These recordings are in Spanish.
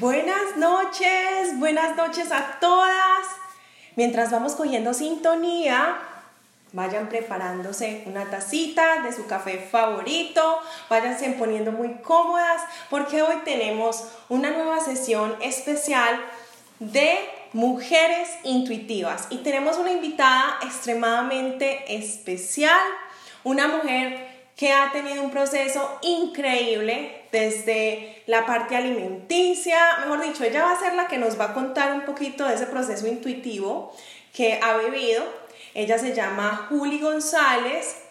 Buenas noches, buenas noches a todas. Mientras vamos cogiendo sintonía, vayan preparándose una tacita de su café favorito, váyanse poniendo muy cómodas porque hoy tenemos una nueva sesión especial de mujeres intuitivas y tenemos una invitada extremadamente especial, una mujer que ha tenido un proceso increíble desde la parte alimenticia, mejor dicho, ella va a ser la que nos va a contar un poquito de ese proceso intuitivo que ha vivido. Ella se llama Juli González.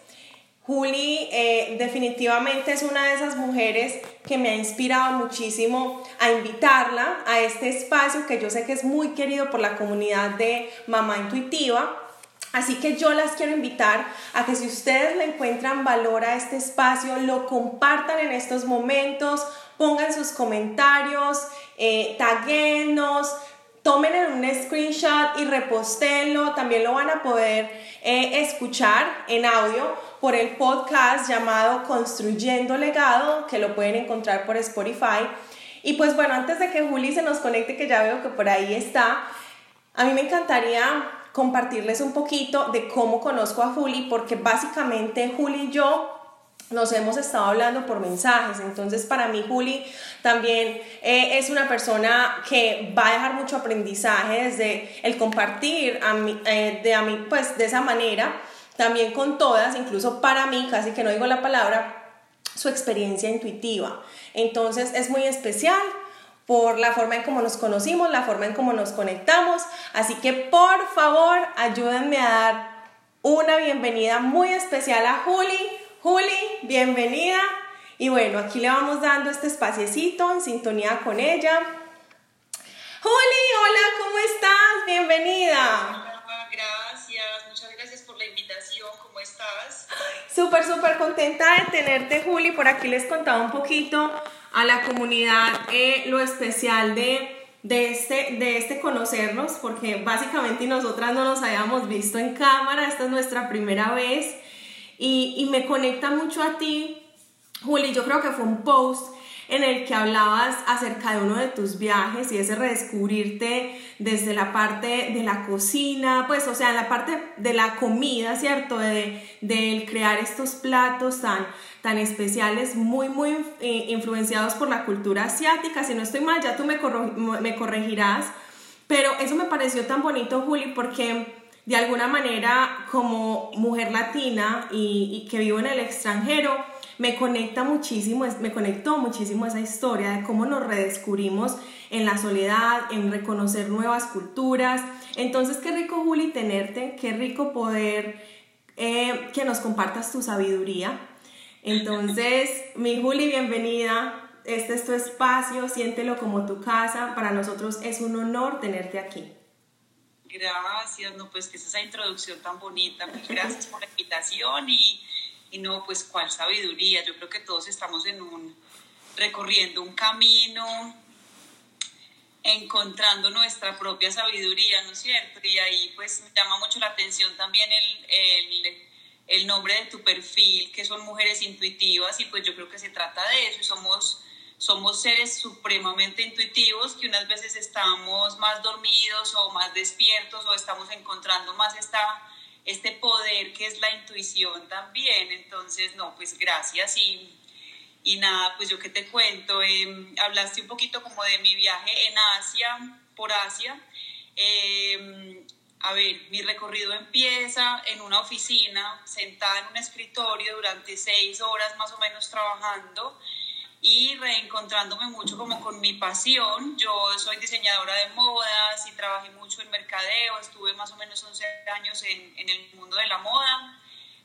Juli eh, definitivamente es una de esas mujeres que me ha inspirado muchísimo a invitarla a este espacio que yo sé que es muy querido por la comunidad de Mamá Intuitiva Así que yo las quiero invitar a que si ustedes le encuentran valor a este espacio, lo compartan en estos momentos, pongan sus comentarios, eh, taguenos, tomen un screenshot y repostenlo. También lo van a poder eh, escuchar en audio por el podcast llamado Construyendo Legado, que lo pueden encontrar por Spotify. Y pues bueno, antes de que Juli se nos conecte, que ya veo que por ahí está, a mí me encantaría compartirles un poquito de cómo conozco a Juli, porque básicamente Juli y yo nos hemos estado hablando por mensajes. Entonces, para mí, Juli también eh, es una persona que va a dejar mucho aprendizaje desde el compartir eh, de, pues, de esa manera, también con todas, incluso para mí, casi que no digo la palabra, su experiencia intuitiva. Entonces, es muy especial por la forma en cómo nos conocimos, la forma en cómo nos conectamos. Así que por favor, ayúdenme a dar una bienvenida muy especial a Juli. Juli, bienvenida. Y bueno, aquí le vamos dando este espaciecito en sintonía con ella. Juli, hola, ¿cómo estás? Bienvenida. Gracias, muchas gracias por la invitación. ¿Cómo estás? Súper, súper contenta de tenerte, Juli. Por aquí les contaba un poquito a la comunidad eh, lo especial de, de, este, de este conocernos, porque básicamente nosotras no nos habíamos visto en cámara, esta es nuestra primera vez, y, y me conecta mucho a ti, Juli, yo creo que fue un post en el que hablabas acerca de uno de tus viajes y ese redescubrirte desde la parte de la cocina, pues o sea, la parte de la comida, ¿cierto? De, crear estos platos tan, tan especiales, muy, muy eh, influenciados por la cultura asiática. Si no estoy mal, ya tú me, corregirás, pero eso me pareció tan bonito, Juli, porque de alguna manera como mujer latina y que vivo en el extranjero, me conecta muchísimo, me conectó muchísimo esa historia de cómo nos redescubrimos en la soledad, en reconocer nuevas culturas. Entonces, qué rico, Juli, tenerte, qué rico poder eh, que nos compartas tu sabiduría. Entonces, mi Juli, bienvenida. Este es tu espacio, siéntelo como tu casa. Para nosotros es un honor tenerte aquí. Gracias, no, pues que es esa introducción tan bonita. gracias por la invitación y y no, pues cuál sabiduría. Yo creo que todos estamos en un, recorriendo un camino, encontrando nuestra propia sabiduría, ¿no es cierto? Y ahí pues me llama mucho la atención también el, el, el nombre de tu perfil, que son mujeres intuitivas, y pues yo creo que se trata de eso, y somos somos seres supremamente intuitivos que unas veces estamos más dormidos o más despiertos o estamos encontrando más esta este poder que es la intuición también. Entonces, no, pues gracias y, y nada, pues yo que te cuento, em, hablaste un poquito como de mi viaje en Asia, por Asia. Em, a ver, mi recorrido empieza en una oficina, sentada en un escritorio durante seis horas más o menos trabajando y reencontrándome mucho como con mi pasión. Yo soy diseñadora de modas y trabajé mucho en mercadeo, estuve más o menos 11 años en, en el mundo de la moda,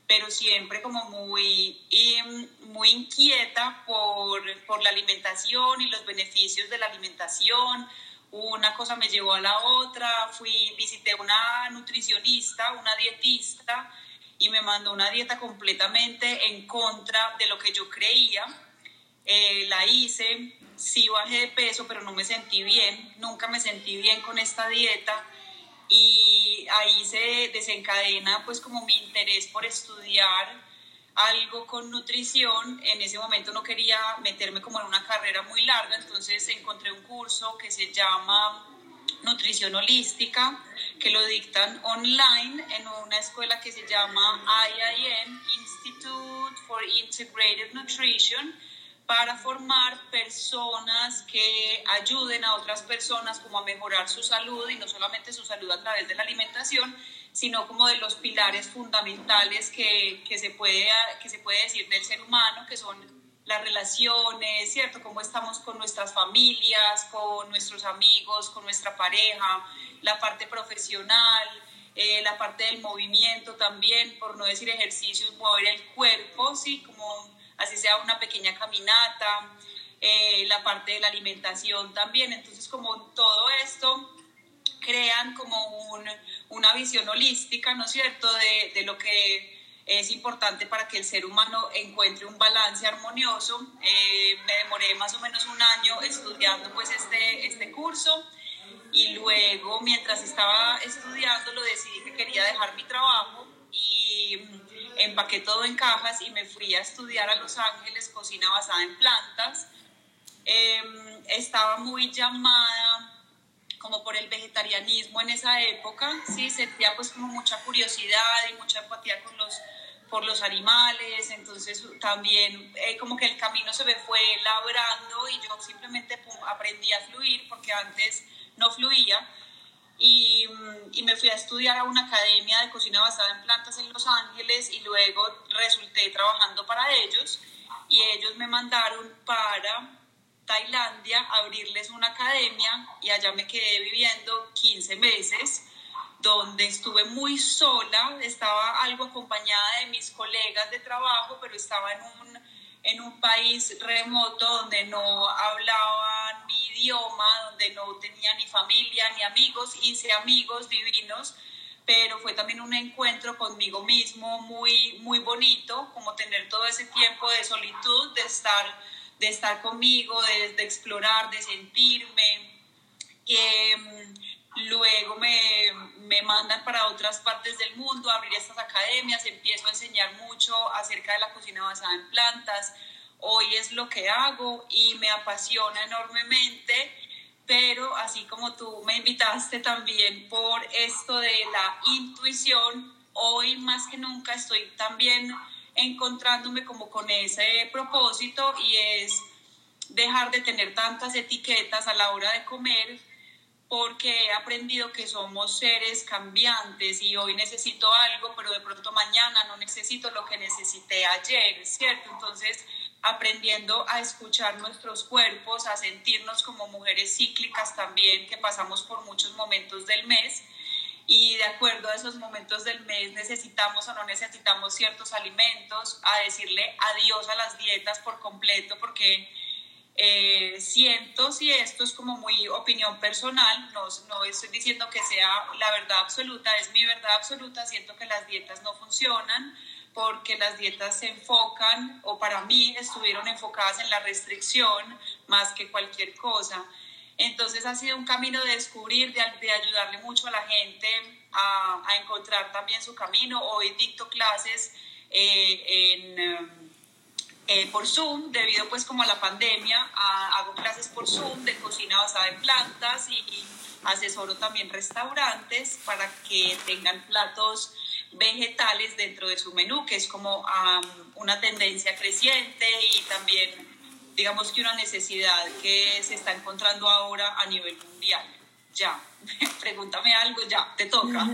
pero siempre como muy, muy inquieta por, por la alimentación y los beneficios de la alimentación. Una cosa me llevó a la otra, fui, visité una nutricionista, una dietista, y me mandó una dieta completamente en contra de lo que yo creía eh, la hice, sí bajé de peso, pero no me sentí bien, nunca me sentí bien con esta dieta y ahí se desencadena pues como mi interés por estudiar algo con nutrición. En ese momento no quería meterme como en una carrera muy larga, entonces encontré un curso que se llama Nutrición Holística, que lo dictan online en una escuela que se llama IIN, Institute for Integrated Nutrition, para formar personas que ayuden a otras personas como a mejorar su salud y no solamente su salud a través de la alimentación, sino como de los pilares fundamentales que, que, se puede, que se puede decir del ser humano, que son las relaciones, ¿cierto? Cómo estamos con nuestras familias, con nuestros amigos, con nuestra pareja, la parte profesional, eh, la parte del movimiento también, por no decir ejercicios, mover el cuerpo, ¿sí? Como así sea una pequeña caminata, eh, la parte de la alimentación también. Entonces, como todo esto crean como un, una visión holística, ¿no es cierto?, de, de, lo que es importante para que el ser humano encuentre un balance armonioso. Eh, me demoré más o menos un año estudiando pues este, este curso y luego mientras estaba estudiando lo decidí que quería dejar mi trabajo y empaqué todo en cajas y me fui a estudiar a Los Ángeles cocina basada en plantas. Em, estaba muy llamada como por el vegetarianismo en esa época, sí, sentía pues como mucha curiosidad y mucha empatía con los, por los animales, entonces también eh, como que el camino se me fue labrando y yo simplemente aprendí a fluir porque antes no fluía y, y, me fui a estudiar a una academia de cocina basada en plantas en Los Ángeles y luego resulté trabajando para ellos y ellos me mandaron para Tailandia abrirles una academia y allá me quedé viviendo 15 meses donde estuve muy sola, estaba algo acompañada de mis colegas de trabajo, pero estaba en un, en un país remoto donde no hablaban mi idioma, donde no tenía ni familia ni amigos, hice amigos divinos, pero fue también un encuentro conmigo mismo muy, muy bonito, como tener todo ese tiempo de solitud, de estar de estar conmigo, de, de explorar, de sentirme. Em, luego me, me, mandan para otras partes del mundo a abrir estas academias, empiezo a enseñar mucho acerca de la cocina basada en plantas. Hoy es lo que hago y me apasiona enormemente, pero así como tú me invitaste también por esto de la intuición, hoy más que nunca estoy también encontrándome como con ese propósito y es dejar de tener tantas etiquetas a la hora de comer porque he aprendido que somos seres cambiantes y hoy necesito algo, pero de pronto mañana no necesito lo que necesité ayer, ¿cierto? Entonces, aprendiendo a escuchar nuestros cuerpos, a sentirnos como mujeres cíclicas también, que pasamos por muchos momentos del mes y de acuerdo a esos momentos del mes necesitamos o no necesitamos ciertos alimentos, a decirle adiós a las dietas por completo porque eh, siento si esto es como muy opinión personal, no, no estoy diciendo que sea la verdad absoluta, es mi verdad absoluta, siento que las dietas no funcionan porque las dietas se enfocan o para mí estuvieron enfocadas en la restricción más que cualquier cosa. Entonces ha sido un camino de descubrir, de, de ayudarle mucho a la gente a, a, encontrar también su camino. Hoy dicto clases eh, en, eh, por Zoom, debido pues como a la pandemia, hago clases por Zoom de cocina basada en plantas y, y asesoro también restaurantes para que tengan platos vegetales dentro de su menú, que es como una tendencia creciente y también digamos que una necesidad que se está encontrando ahora a nivel mundial. Ya, pregúntame algo, ya, te toca.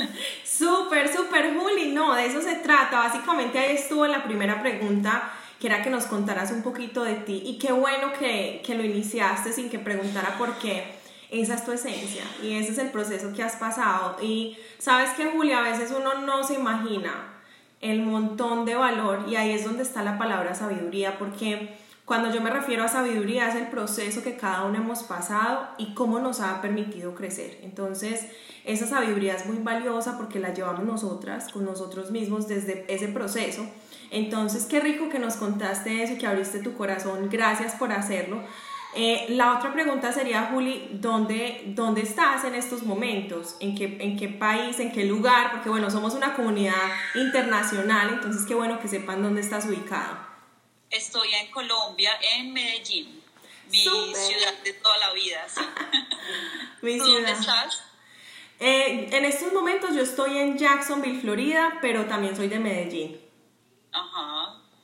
súper, súper, Juli, no, de eso se trata. Básicamente ahí estuvo la primera pregunta, que era que nos contaras un poquito de ti. Y qué bueno que, que lo iniciaste sin que preguntara por qué. Esa es tu esencia y ese es el proceso que has pasado. Y sabes que, Juli, a veces uno no se imagina el montón de valor y ahí es donde está la palabra sabiduría, porque cuando yo me refiero a sabiduría es el proceso que cada uno hemos pasado y cómo nos ha permitido crecer. Entonces, esa sabiduría es muy valiosa porque la llevamos nosotras, con nosotros mismos desde ese proceso. Entonces, qué rico que nos contaste eso y que abriste tu corazón. Gracias por hacerlo. Eh, la otra pregunta sería, Juli, ¿dónde, ¿dónde estás en estos momentos? ¿En qué, ¿En qué país? ¿En qué lugar? Porque bueno, somos una comunidad internacional, entonces qué bueno que sepan dónde estás ubicado. Estoy en Colombia, en Medellín, mi ciudad de toda la vida. mi ¿Dónde estás? Eh, en estos momentos yo estoy en Jacksonville, Florida, pero también soy de Medellín.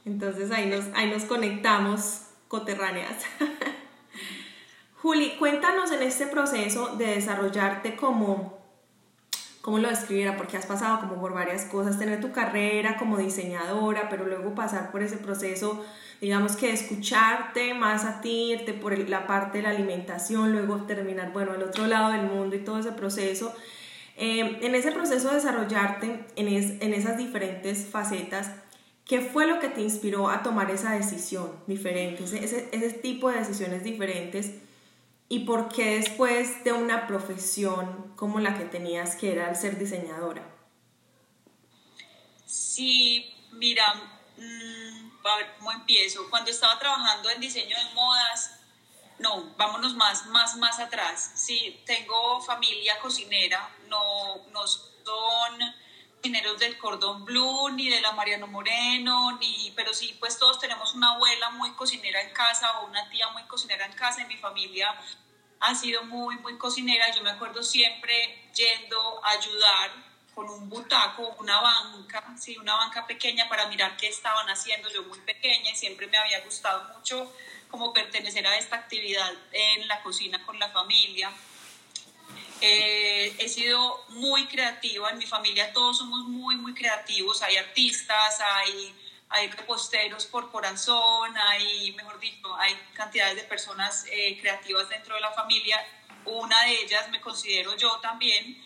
Entonces ahí nos, ahí nos conectamos coterráneas. Juli, cuéntanos en este proceso de desarrollarte como, ¿cómo lo describiera? Porque has pasado como por varias cosas, tener tu carrera como diseñadora, pero luego pasar por ese proceso, digamos que escucharte más a ti, irte por la parte de la alimentación, luego terminar, bueno, al otro lado del mundo y todo ese proceso. Eh, en ese proceso de desarrollarte en, en esas diferentes facetas, ¿Qué fue lo que te inspiró a tomar esa decisión diferente, ese, ese, tipo de decisiones diferentes? ¿Y por qué después de una profesión como la que tenías, que era el ser diseñadora? Sí, mira, mm, a ver cómo empiezo. Cuando estaba trabajando en diseño de modas, no, vámonos más, más, más atrás. Sí, tengo familia cocinera, no, no son cocineros del Cordón Blue, ni de la Mariano Moreno, ni, pero sí, pues todos tenemos una abuela muy cocinera en casa o una tía muy cocinera en casa. En mi familia ha sido muy, muy cocinera. Yo me acuerdo siempre yendo a ayudar con un butaco, una banca, sí, una banca pequeña para mirar qué estaban haciendo. Yo muy pequeña y siempre me había gustado mucho como pertenecer a esta actividad en la cocina con la familia. Eh, he sido muy creativa, en mi familia. Todos somos muy, muy creativos, hay artistas, hay, hay reposteros por corazón, hay, mejor dicho, hay cantidades de personas eh, creativas dentro de la familia, una de ellas me considero yo también,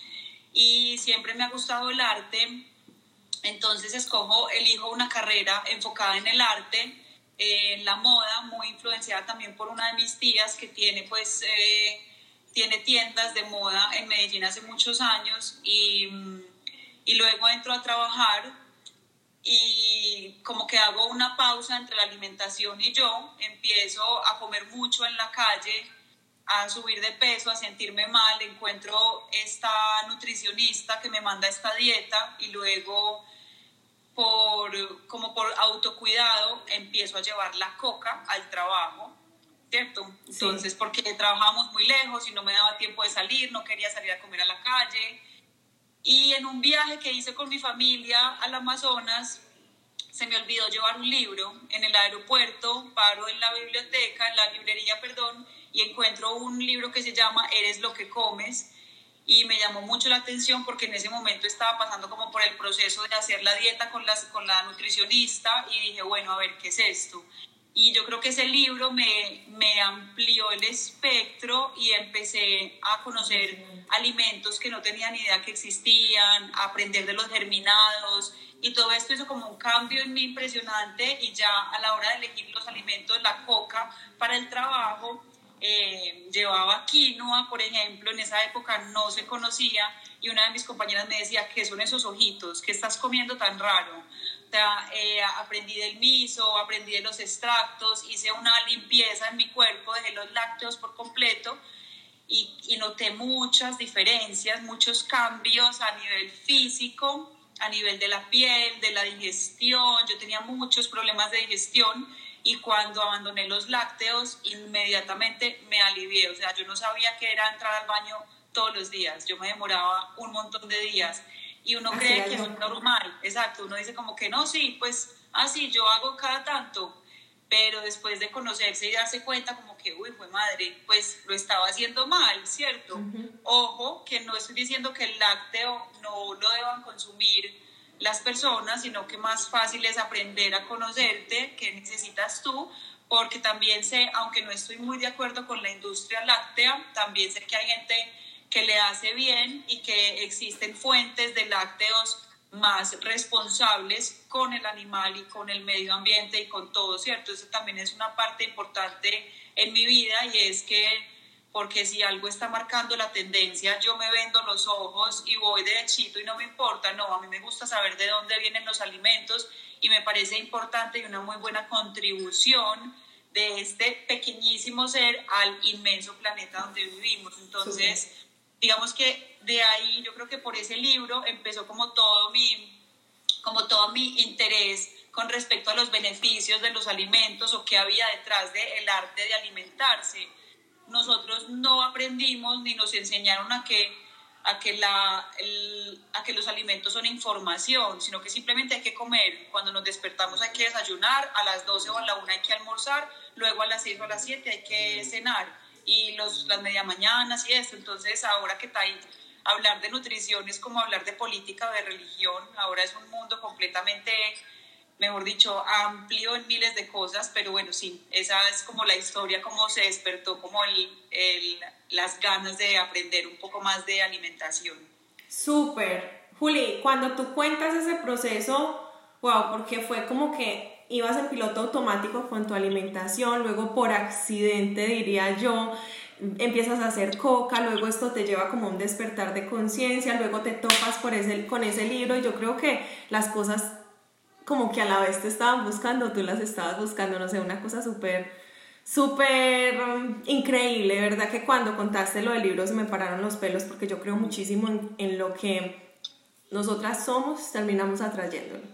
y siempre me ha gustado el arte, entonces escojo, elijo una carrera enfocada en el arte, en la moda, muy influenciada también por una de mis tías que tiene pues... Eh, tiene tiendas de moda en Medellín hace muchos años y, y luego entro a trabajar y como que hago una pausa entre la alimentación y yo, empiezo a comer mucho en la calle, a subir de peso, a sentirme mal, encuentro esta nutricionista que me manda esta dieta y luego por como por autocuidado empiezo a llevar la coca al trabajo ¿cierto? Entonces, porque trabajábamos muy lejos y no me daba tiempo de salir, no quería salir a comer a la calle. Y en un viaje que hice con mi familia al Amazonas, se me olvidó llevar un libro en el aeropuerto, paro en la biblioteca, en la librería, perdón, y encuentro un libro que se llama Eres lo que comes y me llamó mucho la atención porque en ese momento estaba pasando como por el proceso de hacer la dieta con, las, con la nutricionista y dije, bueno, a ver, ¿qué es esto? Y yo creo que ese libro me, me amplió el espectro y empecé a conocer alimentos que no tenía ni idea que existían, a aprender de los germinados y todo esto hizo como un cambio en mí impresionante y ya a la hora de elegir los alimentos, la coca para el trabajo, eh, llevaba quinoa, por ejemplo, en esa época no se conocía y una de mis compañeras me decía, ¿qué son esos ojitos? ¿Qué estás comiendo tan raro? Eh, aprendí del miso, aprendí de los extractos, hice una limpieza en mi cuerpo, dejé los lácteos por completo y, y noté muchas diferencias, muchos cambios a nivel físico, a nivel de la piel, de la digestión. Yo tenía muchos problemas de digestión y cuando abandoné los lácteos inmediatamente me alivié. O sea, yo no sabía que era entrar al baño todos los días. Yo me demoraba un montón de días y uno cree que es normal, exacto, uno dice como que no, sí, pues así ah, yo hago cada tanto, pero después de conocerse y darse cuenta como que, uy, fue madre, pues lo estaba haciendo mal, ¿cierto? Ojo, que no estoy diciendo que el lácteo no lo deban consumir las personas, sino que más fácil es aprender a conocerte, qué necesitas tú, porque también sé, aunque no estoy muy de acuerdo con la industria láctea, también sé que hay gente que le hace bien y que existen fuentes de lácteos más responsables con el animal y con el medio ambiente y con todo, ¿cierto? Eso también es una parte importante en mi vida y es que, porque si algo está marcando la tendencia, yo me vendo los ojos y voy derechito y no me importa, no, a mí me gusta saber de dónde vienen los alimentos y me parece importante y una muy buena contribución de este pequeñísimo ser al inmenso planeta donde vivimos. Entonces, digamos que de ahí yo creo que por ese libro empezó como todo mi, como todo mi interés con respecto a los beneficios de los alimentos o qué había detrás del arte de alimentarse. Nosotros no aprendimos ni nos enseñaron a que, a, que la, a que los alimentos son información, sino que simplemente hay que comer. Cuando nos despertamos hay que desayunar, a las 12 o a la 1 hay que almorzar, luego a las 6 o a las 7 hay que cenar y los, las media mañanas y esto. Entonces ahora que ahí hablar de nutrición es como hablar de política o de religión. Ahora es un mundo completamente mejor dicho, amplio en miles de cosas, pero bueno, sí, esa es como la historia, cómo se despertó como el, el, las ganas de aprender un poco más de alimentación. Súper. Juli, cuando tú cuentas ese proceso, wow, porque fue como que ibas en piloto automático con tu alimentación, luego por accidente, diría yo, empiezas a hacer coca, luego esto te lleva como un despertar de conciencia, luego te topas por ese, con ese libro y yo creo que las cosas como que a la vez te estaban buscando, tú las estabas buscando, no sé, una cosa súper, súper um, increíble, ¿verdad? Que cuando contaste lo del libro se me pararon los pelos porque yo creo muchísimo en, lo que nosotras somos, terminamos atrayéndolo.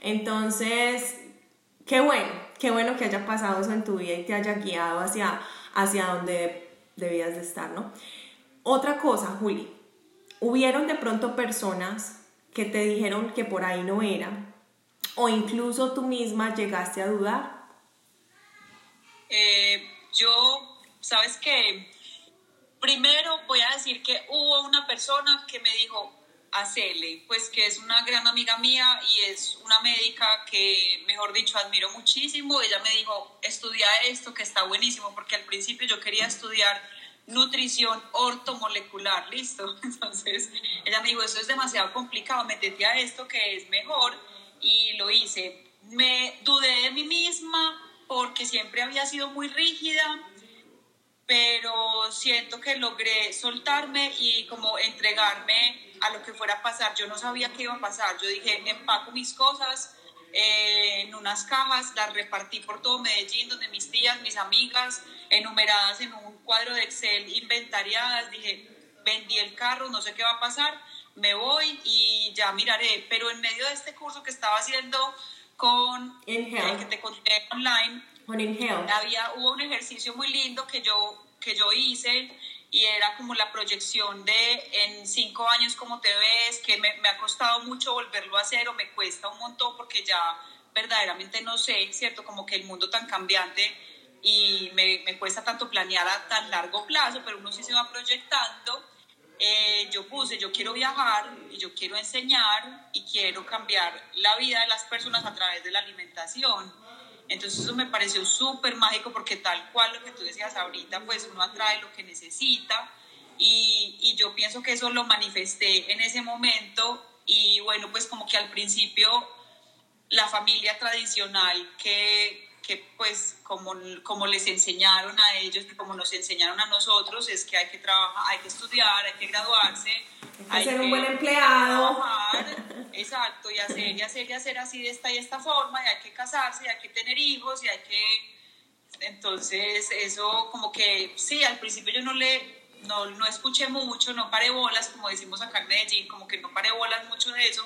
Entonces, qué bueno, qué bueno que haya pasado eso en tu vida y te haya guiado hacia, hacia donde debías de estar, ¿no? Otra cosa, Juli, hubieron de pronto personas que te dijeron que por ahí no era, o incluso tú misma llegaste a dudar? Eh, yo, sabes que primero voy a decir que hubo una persona que me dijo, hacele, pues que es una gran amiga mía y es una médica que, mejor dicho, admiro muchísimo. Ella me dijo, estudia esto, que está buenísimo, porque al principio yo quería estudiar nutrición ortomolecular, listo. Entonces, ella me dijo, eso es demasiado complicado, metete a esto que es mejor y lo hice. Me dudé de mí misma porque siempre había sido muy rígida, pero siento que logré soltarme y como entregarme a lo que fuera a pasar. Yo no sabía qué iba a pasar. Yo dije, empaco mis cosas eh, en unas cajas, las repartí por todo Medellín, donde mis tías, mis amigas, enumeradas en un cuadro de Excel, inventariadas. Dije, vendí el carro, no sé qué va a pasar me voy y ya miraré. Pero en medio de este curso que estaba haciendo con el que te conté online, había, hubo un ejercicio muy lindo que yo, que yo hice y era como la proyección de en cinco años cómo te ves, que me, me, ha costado mucho volverlo a hacer o me cuesta un montón porque ya verdaderamente no sé, ¿cierto? Como que el mundo tan cambiante y me, me cuesta tanto planear a tan largo plazo, pero uno sí se va proyectando eh, yo puse, yo quiero viajar y yo quiero enseñar y quiero cambiar la vida de las personas a través de la alimentación. Entonces eso me pareció súper mágico porque tal cual lo que tú decías ahorita, pues uno atrae lo que necesita y, y yo pienso que eso lo manifesté en ese momento y bueno, pues como que al principio la familia tradicional que, que pues como, como les enseñaron a ellos y como nos enseñaron a nosotros es que hay que trabajar, hay que estudiar, hay que graduarse, hay que ser un buen empleado. Trabajar, exacto, y hacer y hacer y hacer así de esta y esta forma, y hay que casarse, y hay que tener hijos, y hay que... Entonces, eso como que, sí, al principio yo no le, no, no escuché mucho, no paré bolas, como decimos acá en Medellín, como que no paré bolas mucho de eso,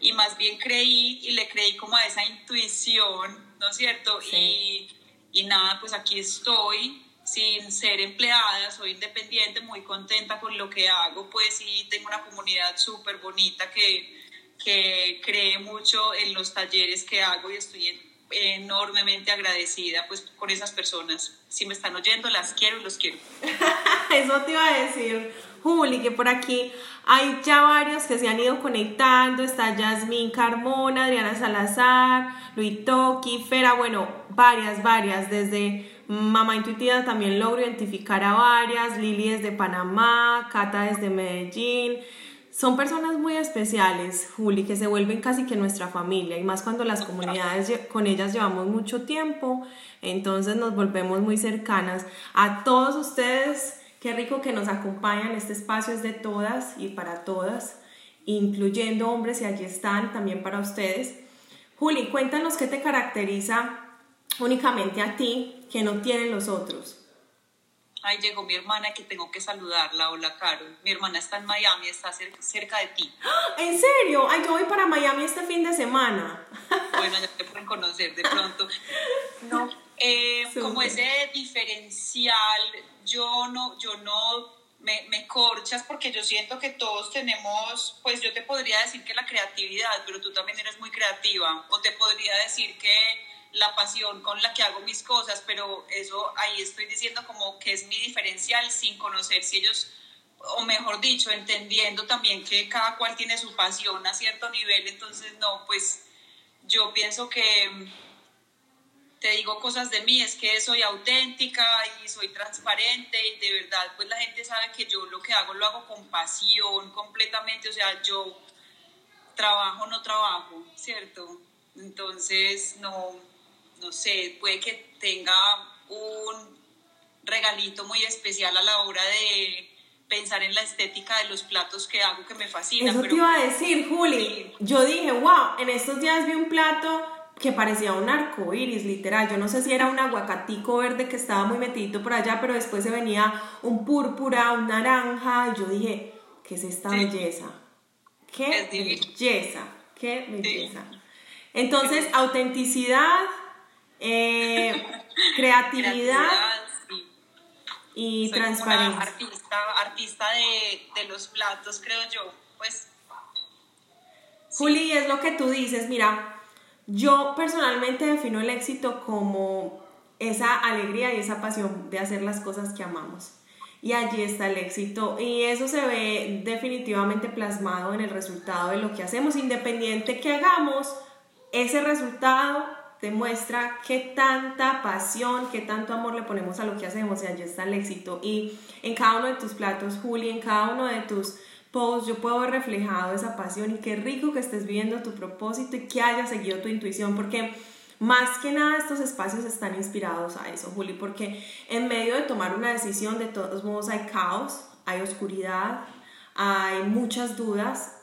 y más bien creí y le creí como a esa intuición ¿no es cierto? Y, y nada, pues aquí estoy sin ser empleada, soy independiente, muy contenta con lo que hago, pues sí, tengo una comunidad súper bonita que, que cree mucho en los talleres que hago y estoy enormemente agradecida pues con esas personas. Si me están oyendo, las quiero y los quiero. Eso te iba a decir, Juli, que por aquí hay ya varios que se han ido conectando. Está Yasmín Carmona, Adriana Salazar, Luis Toki, Fera, bueno, varias, varias. Desde Mamá Intuitiva también logro identificar a varias. Lili desde Panamá, Cata desde Medellín. Son personas muy especiales, Juli, que se vuelven casi que nuestra familia, y más cuando las comunidades con ellas llevamos mucho tiempo, entonces nos volvemos muy cercanas. A todos ustedes Qué rico que nos acompañan. Este espacio es de todas y para todas, incluyendo hombres y allí están también para ustedes. Juli, cuéntanos qué te caracteriza únicamente a ti que no tienen los otros. Ay, llegó mi hermana que tengo que saludarla. Hola, Caro. Mi hermana está en Miami, está cerca, de ti. ¿En serio? Ay, yo voy para Miami este fin de semana. Bueno, ya te pueden conocer de pronto. No, eh, como ese diferencial, yo no, yo no me, me, corchas porque yo siento que todos tenemos, pues yo te podría decir que la creatividad, pero tú también eres muy creativa, o te podría decir que la pasión con la que hago mis cosas, pero eso ahí estoy diciendo como que es mi diferencial sin conocer si ellos, o mejor dicho, entendiendo también que cada cual tiene su pasión a cierto nivel, entonces no, pues yo pienso que te digo cosas de mí, es que soy auténtica y soy transparente y de verdad pues la gente sabe que yo lo que hago lo hago con pasión completamente, o sea, yo trabajo, no trabajo, ¿cierto? Entonces, no, no sé, puede que tenga un regalito muy especial a la hora de pensar en la estética de los platos que hago que me fascina. Eso te iba a decir, Juli. Yo dije, wow, en estos días vi un plato que parecía un arco iris, literal. Yo no sé si era un aguacatico verde que estaba muy metidito por allá, pero después se venía un púrpura, un naranja, y yo dije, ¿qué es esta belleza? ¡Qué belleza! ¡Qué belleza! Entonces, autenticidad, eh, creatividad, y transparencia. artista, artista de, de los platos, creo yo. Pues. Juli, es lo que tú dices, mira, yo personalmente defino el éxito como esa alegría y esa pasión de hacer las cosas que amamos. Y allí está el éxito y eso se ve definitivamente plasmado en el resultado de lo que hacemos. Independiente que hagamos, ese resultado demuestra qué tanta pasión, qué tanto amor le ponemos a lo que hacemos y allí está el éxito. Y en cada uno de tus platos, Juli, en cada uno de tus post, yo puedo ver reflejado esa pasión y qué rico que estés viviendo tu propósito y que hayas seguido tu intuición, porque más que nada estos espacios están inspirados a eso, Juli, porque en medio de tomar una decisión, de todos modos hay caos, hay oscuridad, hay muchas dudas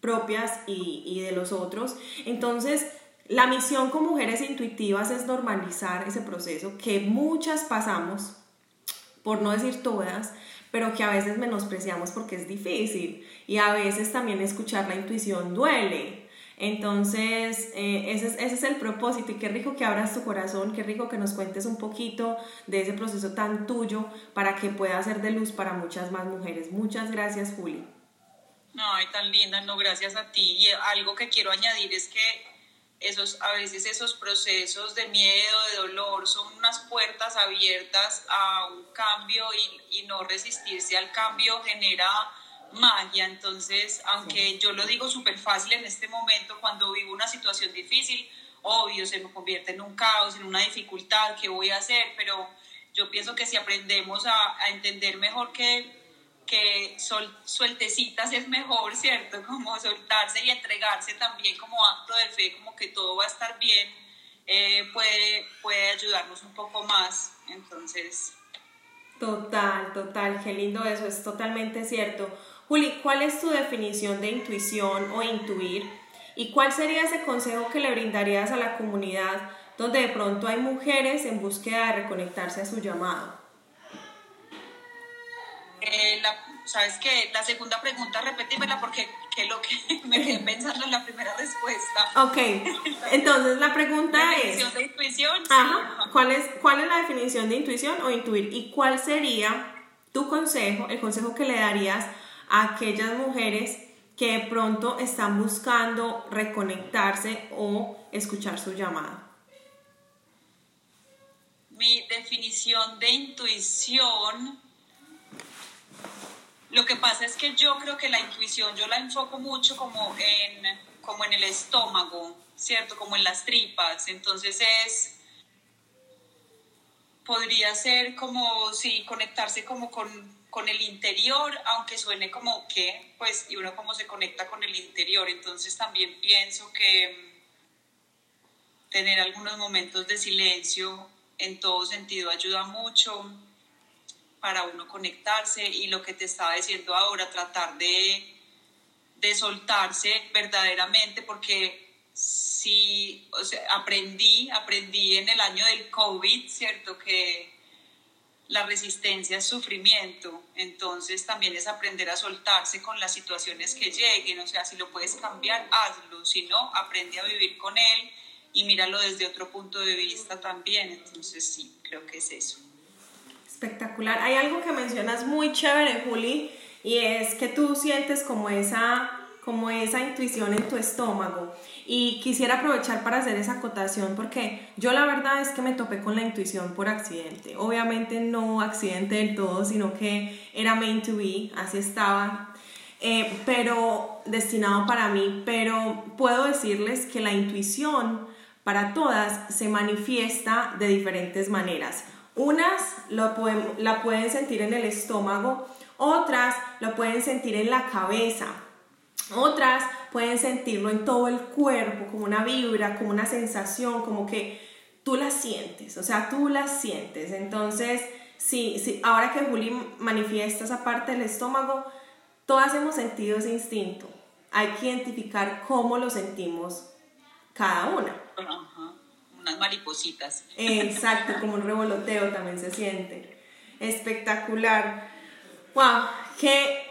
propias y, y de los otros. Entonces, la misión con mujeres intuitivas es normalizar ese proceso que muchas pasamos, por no decir todas, pero que a veces menospreciamos porque es difícil y a veces también escuchar la intuición duele. Entonces, eh, ese, es, ese, es, el propósito y qué rico que abras tu corazón, qué rico que nos cuentes un poquito de ese proceso tan tuyo para que pueda ser de luz para muchas más mujeres. Muchas gracias, Juli. Ay, tan linda, no, gracias a ti. Y algo que quiero añadir es que esos, a veces esos procesos de miedo, de dolor, son unas puertas abiertas a un cambio y, y no resistirse al cambio genera magia. Entonces, aunque yo lo digo súper fácil en este momento, cuando vivo una situación difícil, obvio, se me convierte en un caos, en una dificultad, ¿qué voy a hacer? Pero yo pienso que si aprendemos a, a entender mejor que que sol, sueltecitas es mejor, ¿cierto? Como soltarse y entregarse también como acto de fe, como que todo va a estar bien, eh, puede, puede ayudarnos un poco más. Entonces... Total, total, qué lindo eso, es totalmente cierto. Juli, ¿cuál es tu definición de intuición o intuir? ¿Y cuál sería ese consejo que le brindarías a la comunidad donde de pronto hay mujeres en búsqueda de reconectarse a su llamado? Eh, la, ¿Sabes qué? La segunda pregunta, repetímela porque que lo que me quedé pensando en la primera respuesta. Ok, entonces la pregunta ¿La es... definición de intuición? Ajá, ¿cuál es, ¿cuál es la definición de intuición o intuir? ¿Y cuál sería tu consejo, el consejo que le darías a aquellas mujeres que de pronto están buscando reconectarse o escuchar su llamada? Mi definición de intuición lo que pasa es que yo creo que la intuición yo la enfoco mucho como en, como en el estómago, ¿cierto? Como en las tripas. Entonces es, podría ser como, sí, conectarse como con, con el interior, aunque suene como que, pues, y uno como se conecta con el interior. Entonces también pienso que tener algunos momentos de silencio en todo sentido ayuda mucho para uno conectarse y lo que te estaba diciendo ahora, tratar de, de soltarse verdaderamente, porque sí, o sea, aprendí, aprendí en el año del COVID, ¿cierto? Que la resistencia es sufrimiento, entonces también es aprender a soltarse con las situaciones que lleguen, o sea, si lo puedes cambiar, hazlo, si no, aprende a vivir con él y míralo desde otro punto de vista también, entonces sí, creo que es eso. Espectacular. Hay algo que mencionas muy chévere, Juli, y es que tú sientes como esa, como esa intuición en tu estómago. Y quisiera aprovechar para hacer esa acotación porque yo la verdad es que me topé con la intuición por accidente. Obviamente no accidente del todo, sino que era meant to be, así estaba. Eh, pero destinado para mí. Pero puedo decirles que la intuición para todas se manifiesta de diferentes maneras. Unas la pueden sentir en el estómago, otras lo pueden sentir en la cabeza, otras pueden sentirlo en todo el cuerpo, como una vibra, como una sensación, como que tú la sientes, o sea, tú la sientes. Entonces, sí, sí, ahora que Juli manifiesta esa parte del estómago, todas hemos sentido ese instinto. Hay que identificar cómo lo sentimos cada una. Unas maripositas. Exacto, como un revoloteo también se siente. Espectacular. Wow, qué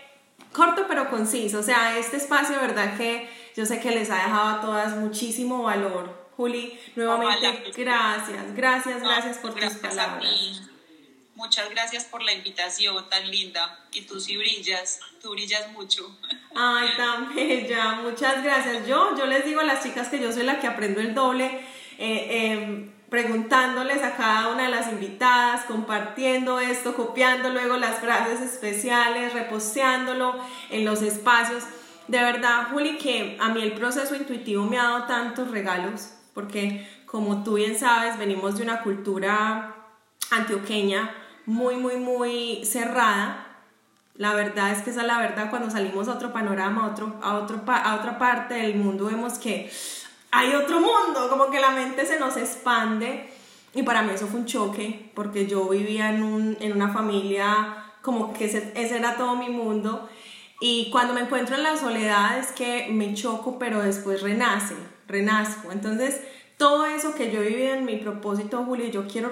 corto pero conciso. O sea, este espacio, verdad que yo sé que les ha dejado a todas muchísimo valor. Juli, nuevamente, gracias, gracias, gracias por tus palabras. Muchas gracias por la invitación tan linda. Y tú sí brillas, tú brillas mucho. Ay, tan bella, muchas gracias. Yo, yo les digo a las chicas que yo soy la que aprendo el doble. Eh, em, preguntándoles a cada una de las invitadas, compartiendo esto, copiando luego las frases especiales, reposteándolo en los espacios. De verdad, Juli, que a mí el proceso intuitivo me ha dado tantos regalos, porque como tú bien sabes, venimos de una cultura antioqueña muy, muy, muy cerrada. La verdad es que esa es la verdad, cuando salimos a otro panorama, a, otro, a, otro, a otra parte del mundo, vemos que hay otro mundo, como que la mente se nos expande. Y para mí eso fue un choque, porque yo vivía en, un, en una familia como que ese, era todo mi mundo. Y cuando me encuentro en la soledad es que me choco, pero después renace, renazco. Entonces, todo eso que yo vivido en mi propósito, Julio, yo quiero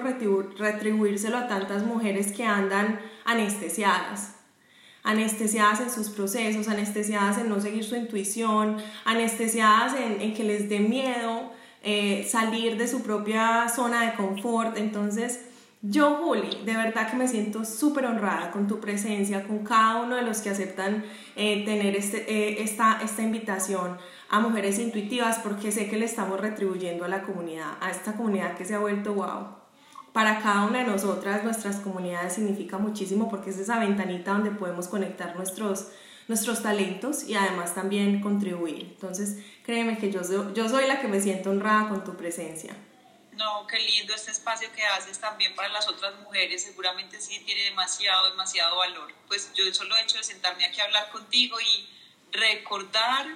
retribuírselo a tantas mujeres que andan anestesiadas, anestesiadas en sus procesos, anestesiadas en no seguir su intuición, anestesiadas en, que les dé miedo eh, salir de su propia zona de confort. Entonces, yo, Juli, de verdad que me siento súper honrada con tu presencia, con cada uno de los que aceptan eh, tener este, eh, esta, esta invitación a mujeres intuitivas, porque sé que le estamos retribuyendo a la comunidad, a esta comunidad que se ha vuelto wow para cada una de nosotras, nuestras comunidades significa muchísimo porque es esa ventanita donde podemos conectar nuestros, nuestros talentos y además también contribuir. Entonces, créeme que yo, yo soy la que me siento honrada con tu presencia. No, qué lindo este espacio que haces también para las otras mujeres. Seguramente sí tiene demasiado, demasiado valor. Pues yo solo he hecho de sentarme aquí a hablar contigo y recordar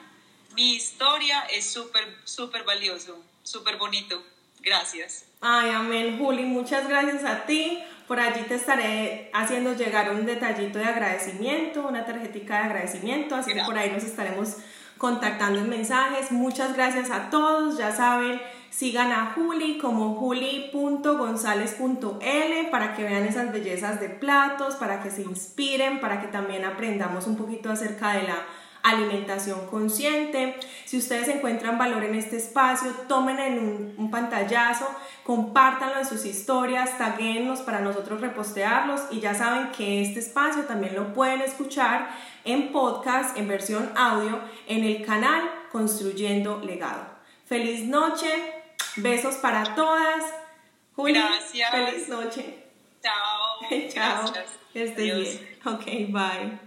mi historia es súper, súper valioso, súper bonito. Gracias. Ay, amén, Juli, muchas gracias a ti. Por allí te estaré haciendo llegar un detallito de agradecimiento, una tarjetita de agradecimiento, así que por ahí nos estaremos contactando en mensajes. Muchas gracias a todos, ya saben, sigan a Juli como juli.gonzález.l para que vean esas bellezas de platos, para que se inspiren, para que también aprendamos un poquito acerca de la alimentación consciente. Si ustedes encuentran valor en este espacio, tomen en un, pantallazo, compártanlo en sus historias, taguenlos para nosotros repostearlos y ya saben que este espacio también lo pueden escuchar en podcast, en versión audio, en el canal Construyendo Legado. Feliz noche, besos para todas. Gracias. Feliz noche. Chao. Chao. Que bien. Ok, bye.